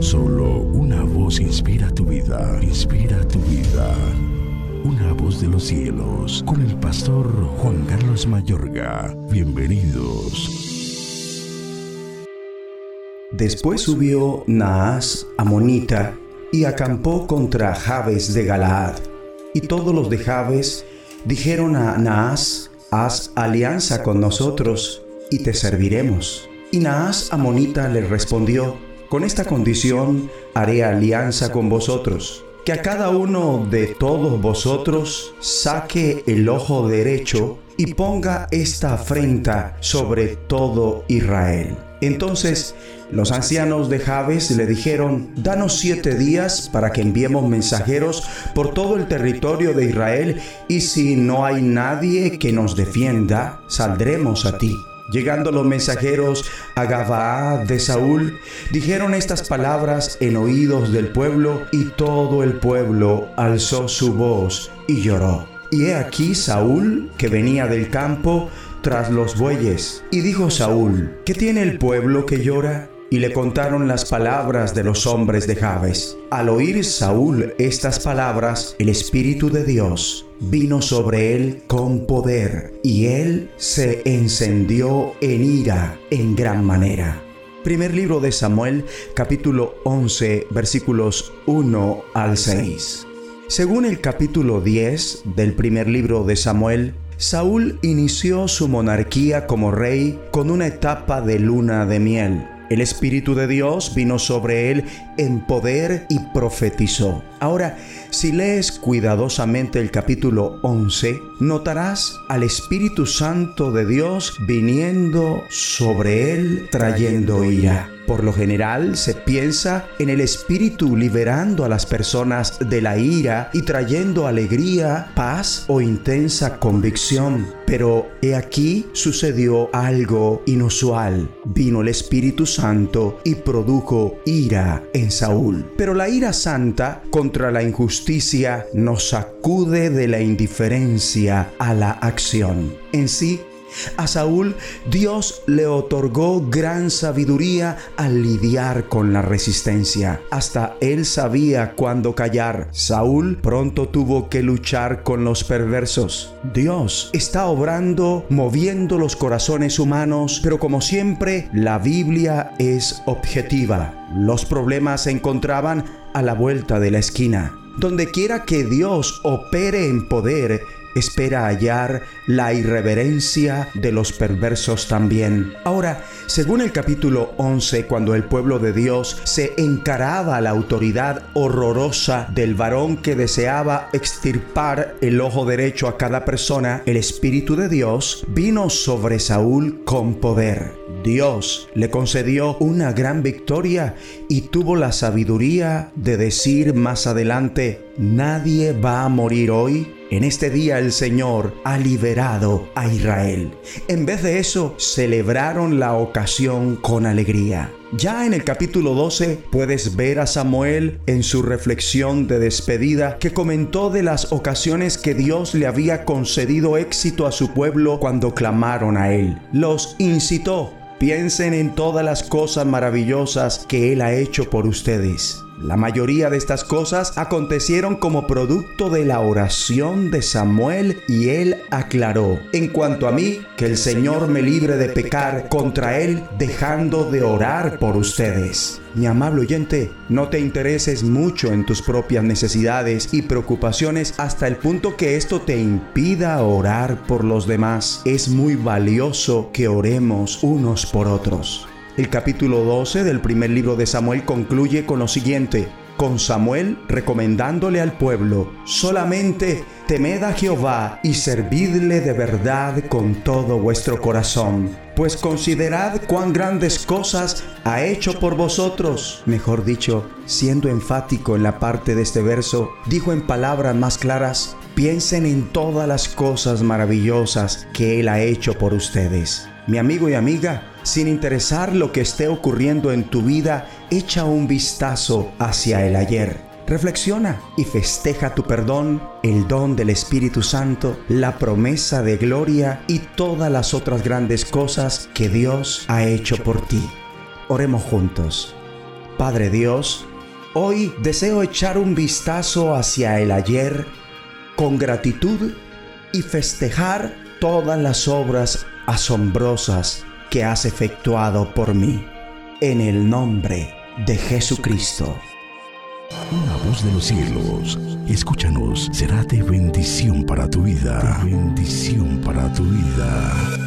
Solo una voz inspira tu vida, inspira tu vida. Una voz de los cielos, con el pastor Juan Carlos Mayorga. Bienvenidos. Después subió Naas Amonita y acampó contra Jabes de Galaad. Y todos los de Jabes dijeron a Naas, haz alianza con nosotros y te serviremos. Y Naas Amonita le respondió, con esta condición haré alianza con vosotros, que a cada uno de todos vosotros saque el ojo derecho y ponga esta afrenta sobre todo Israel. Entonces los ancianos de Jabes le dijeron, danos siete días para que enviemos mensajeros por todo el territorio de Israel, y si no hay nadie que nos defienda, saldremos a ti. Llegando los mensajeros a Gabaa de Saúl, dijeron estas palabras en oídos del pueblo, y todo el pueblo alzó su voz y lloró. Y he aquí Saúl, que venía del campo, tras los bueyes. Y dijo Saúl, ¿qué tiene el pueblo que llora? Y le contaron las palabras de los hombres de Jabes. Al oír Saúl estas palabras, el Espíritu de Dios vino sobre él con poder, y él se encendió en ira en gran manera. Primer libro de Samuel, capítulo 11, versículos 1 al 6. Según el capítulo 10 del primer libro de Samuel, Saúl inició su monarquía como rey con una etapa de luna de miel el Espíritu de Dios vino sobre él en poder y profetizó. Ahora, si lees cuidadosamente el capítulo 11, notarás al Espíritu Santo de Dios viniendo sobre él trayendo ira. Por lo general se piensa en el Espíritu liberando a las personas de la ira y trayendo alegría, paz o intensa convicción. Pero he aquí sucedió algo inusual. Vino el Espíritu Santo y produjo ira en Saúl. Pero la ira santa contra la injusticia nos sacude de la indiferencia a la acción. En sí, a Saúl Dios le otorgó gran sabiduría al lidiar con la resistencia. Hasta él sabía cuándo callar. Saúl pronto tuvo que luchar con los perversos. Dios está obrando, moviendo los corazones humanos, pero como siempre, la Biblia es objetiva. Los problemas se encontraban a la vuelta de la esquina. Donde quiera que Dios opere en poder, espera hallar la irreverencia de los perversos también. Ahora, según el capítulo 11, cuando el pueblo de Dios se encaraba a la autoridad horrorosa del varón que deseaba extirpar el ojo derecho a cada persona, el Espíritu de Dios vino sobre Saúl con poder. Dios le concedió una gran victoria y tuvo la sabiduría de decir más adelante, nadie va a morir hoy en este día el Señor ha liberado a Israel. En vez de eso, celebraron la ocasión con alegría. Ya en el capítulo 12 puedes ver a Samuel en su reflexión de despedida que comentó de las ocasiones que Dios le había concedido éxito a su pueblo cuando clamaron a él. Los incitó Piensen en todas las cosas maravillosas que Él ha hecho por ustedes. La mayoría de estas cosas acontecieron como producto de la oración de Samuel y él aclaró, en cuanto a mí, que el Señor me libre de pecar contra él dejando de orar por ustedes. Mi amable oyente, no te intereses mucho en tus propias necesidades y preocupaciones hasta el punto que esto te impida orar por los demás. Es muy valioso que oremos unos por otros. El capítulo 12 del primer libro de Samuel concluye con lo siguiente, con Samuel recomendándole al pueblo, solamente temed a Jehová y servidle de verdad con todo vuestro corazón, pues considerad cuán grandes cosas ha hecho por vosotros. Mejor dicho, siendo enfático en la parte de este verso, dijo en palabras más claras, piensen en todas las cosas maravillosas que Él ha hecho por ustedes. Mi amigo y amiga, sin interesar lo que esté ocurriendo en tu vida, echa un vistazo hacia el ayer. Reflexiona y festeja tu perdón, el don del Espíritu Santo, la promesa de gloria y todas las otras grandes cosas que Dios ha hecho por ti. Oremos juntos. Padre Dios, hoy deseo echar un vistazo hacia el ayer con gratitud y festejar todas las obras asombrosas que has efectuado por mí. En el nombre de Jesucristo. Una voz de los cielos, escúchanos, será de bendición para tu vida. bendición para tu vida.